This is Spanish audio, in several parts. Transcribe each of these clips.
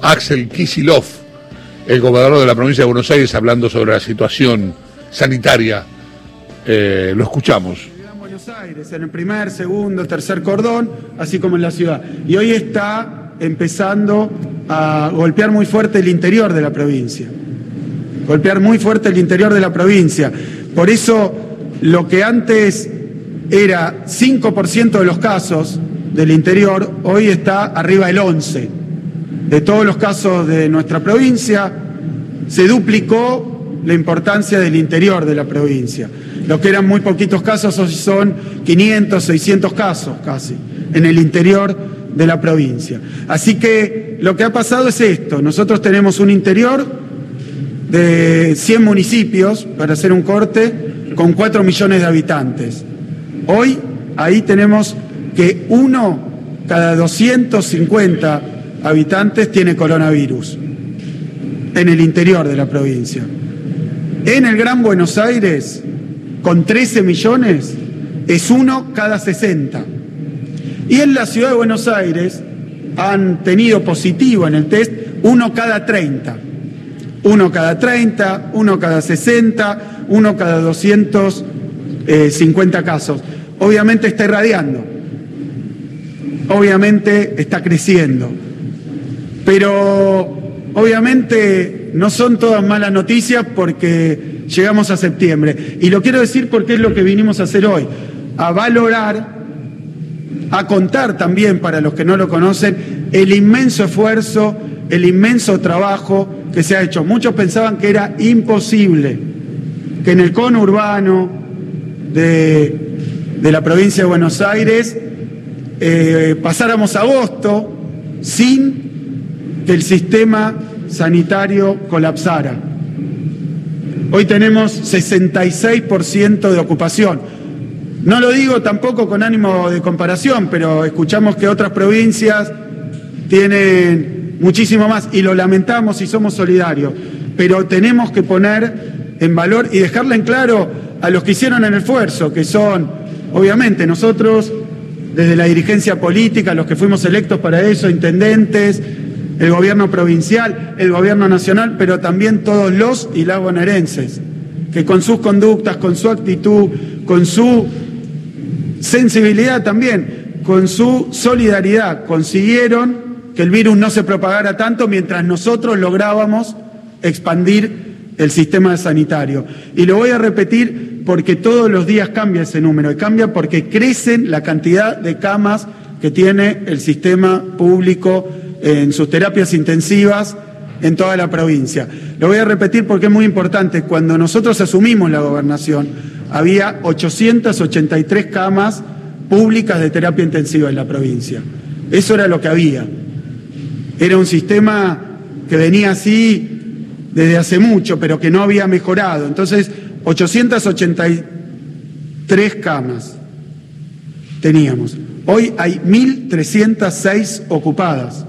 Axel Kisilov, el gobernador de la provincia de Buenos Aires, hablando sobre la situación sanitaria. Eh, lo escuchamos. En Buenos Aires, en el primer, segundo, tercer cordón, así como en la ciudad. Y hoy está empezando a golpear muy fuerte el interior de la provincia. Golpear muy fuerte el interior de la provincia. Por eso, lo que antes era 5% de los casos del interior, hoy está arriba del 11% de todos los casos de nuestra provincia, se duplicó la importancia del interior de la provincia. Lo que eran muy poquitos casos hoy son 500, 600 casos casi en el interior de la provincia. Así que lo que ha pasado es esto. Nosotros tenemos un interior de 100 municipios, para hacer un corte, con 4 millones de habitantes. Hoy ahí tenemos que uno cada 250 habitantes tiene coronavirus en el interior de la provincia. En el Gran Buenos Aires, con 13 millones, es uno cada 60. Y en la ciudad de Buenos Aires han tenido positivo en el test uno cada 30. Uno cada 30, uno cada 60, uno cada 250 casos. Obviamente está irradiando. Obviamente está creciendo. Pero obviamente no son todas malas noticias porque llegamos a septiembre. Y lo quiero decir porque es lo que vinimos a hacer hoy, a valorar, a contar también para los que no lo conocen, el inmenso esfuerzo, el inmenso trabajo que se ha hecho. Muchos pensaban que era imposible que en el cono urbano de, la provincia de Buenos Aires eh, pasáramos agosto sin que el sistema sanitario colapsara. Hoy tenemos 66% de ocupación. No lo digo tampoco con ánimo de comparación, pero escuchamos que otras provincias tienen muchísimo más y lo lamentamos y somos solidarios. Pero tenemos que poner en valor y dejarle en claro a los que hicieron el esfuerzo, que son, obviamente, nosotros, desde la dirigencia política, los que fuimos electos para eso, intendentes, el gobierno provincial, el gobierno nacional, pero también todos los y las que con sus conductas, con su actitud, con su sensibilidad también, con su solidaridad, consiguieron que el virus no se propagara tanto mientras nosotros lográbamos expandir el sistema sanitario. Y lo voy a repetir porque todos los días cambia ese número, y cambia porque crecen la cantidad de camas que tiene el sistema público en sus terapias intensivas en toda la provincia. Lo voy a repetir porque es muy importante. Cuando nosotros asumimos la gobernación, había 883 camas públicas de terapia intensiva en la provincia. Eso era lo que había. Era un sistema que venía así desde hace mucho, pero que no había mejorado. Entonces, 883 camas teníamos. Hoy hay 1.306 ocupadas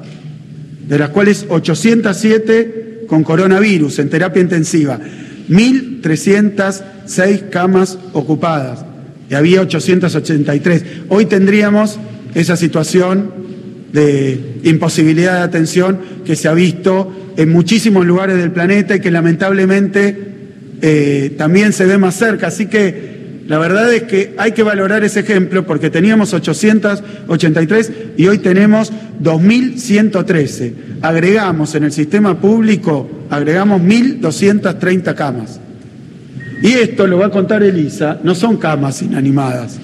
de las cuales 807 con coronavirus en terapia intensiva, 1.306 camas ocupadas y había 883. Hoy tendríamos esa situación de imposibilidad de atención que se ha visto en muchísimos lugares del planeta y que lamentablemente eh, también se ve más cerca. Así que la verdad es que hay que valorar ese ejemplo porque teníamos 883 y hoy tenemos 2.113. Agregamos en el sistema público, agregamos 1.230 camas. Y esto lo va a contar Elisa, no son camas inanimadas,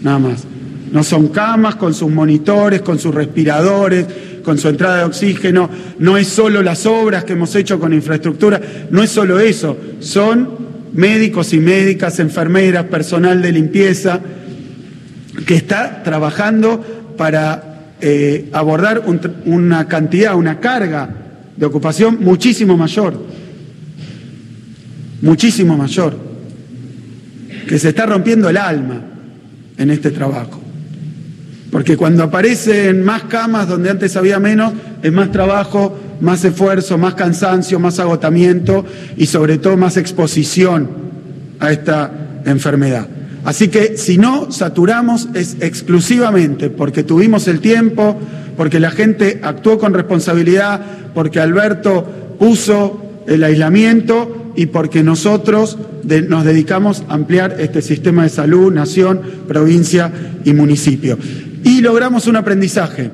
nada más. No son camas con sus monitores, con sus respiradores, con su entrada de oxígeno. No es solo las obras que hemos hecho con infraestructura, no es solo eso. Son médicos y médicas, enfermeras, personal de limpieza, que está trabajando para eh, abordar una cantidad, una carga de ocupación muchísimo mayor, muchísimo mayor, que se está rompiendo el alma en este trabajo. Porque cuando aparecen más camas donde antes había menos, es más trabajo, más esfuerzo, más cansancio, más agotamiento y sobre todo más exposición a esta enfermedad. Así que si no saturamos es exclusivamente porque tuvimos el tiempo, porque la gente actuó con responsabilidad, porque Alberto puso el aislamiento y porque nosotros nos dedicamos a ampliar este sistema de salud, nación, provincia y municipio. Y logramos un aprendizaje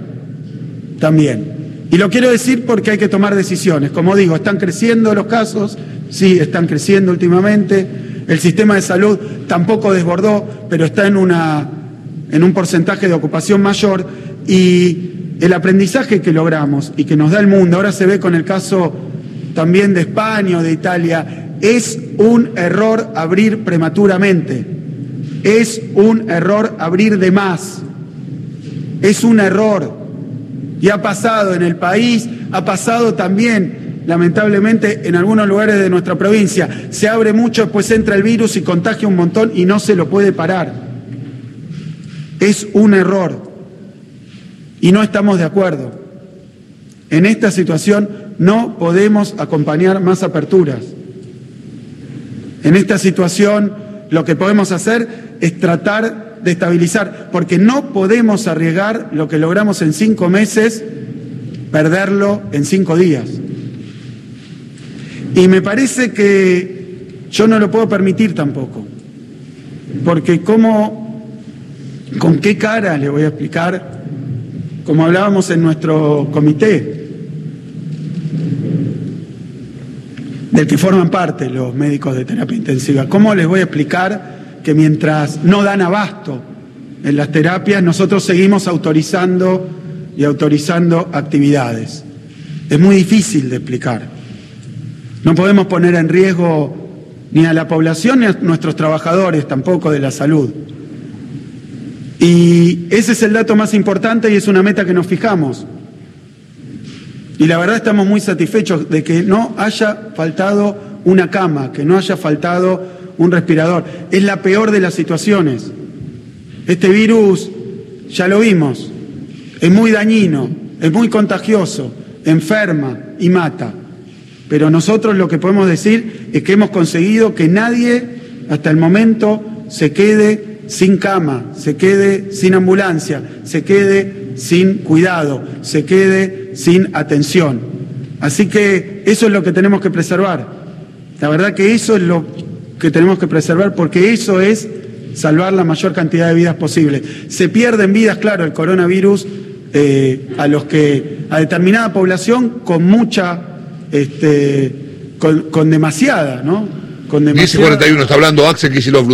también. Y lo quiero decir porque hay que tomar decisiones. Como digo, están creciendo los casos, sí, están creciendo últimamente. El sistema de salud tampoco desbordó, pero está en, una, en un porcentaje de ocupación mayor. Y el aprendizaje que logramos y que nos da el mundo, ahora se ve con el caso también de España o de Italia, es un error abrir prematuramente. Es un error abrir de más. Es un error. Y ha pasado en el país, ha pasado también, lamentablemente, en algunos lugares de nuestra provincia. Se abre mucho, después entra el virus y contagia un montón y no se lo puede parar. Es un error. Y no estamos de acuerdo. En esta situación no podemos acompañar más aperturas. En esta situación lo que podemos hacer es tratar de estabilizar, porque no podemos arriesgar lo que logramos en cinco meses, perderlo en cinco días. Y me parece que yo no lo puedo permitir tampoco, porque cómo, con qué cara le voy a explicar, como hablábamos en nuestro comité, del que forman parte los médicos de terapia intensiva, ¿cómo les voy a explicar? Que mientras no dan abasto en las terapias, nosotros seguimos autorizando y autorizando actividades. Es muy difícil de explicar. No podemos poner en riesgo ni a la población ni a nuestros trabajadores tampoco de la salud. Y ese es el dato más importante y es una meta que nos fijamos. Y la verdad estamos muy satisfechos de que no haya faltado una cama, que no haya faltado un respirador. Es la peor de las situaciones. Este virus, ya lo vimos, es muy dañino, es muy contagioso, enferma y mata. Pero nosotros lo que podemos decir es que hemos conseguido que nadie hasta el momento se quede sin cama, se quede sin ambulancia, se quede sin cuidado, se quede sin atención. Así que eso es lo que tenemos que preservar. La verdad que eso es lo que tenemos que preservar porque eso es salvar la mayor cantidad de vidas posible. Se pierden vidas, claro, el coronavirus eh, a los que a determinada población con mucha este, con, demasiada, ¿no? Con demasiada. 10 está hablando Axel Kicillof,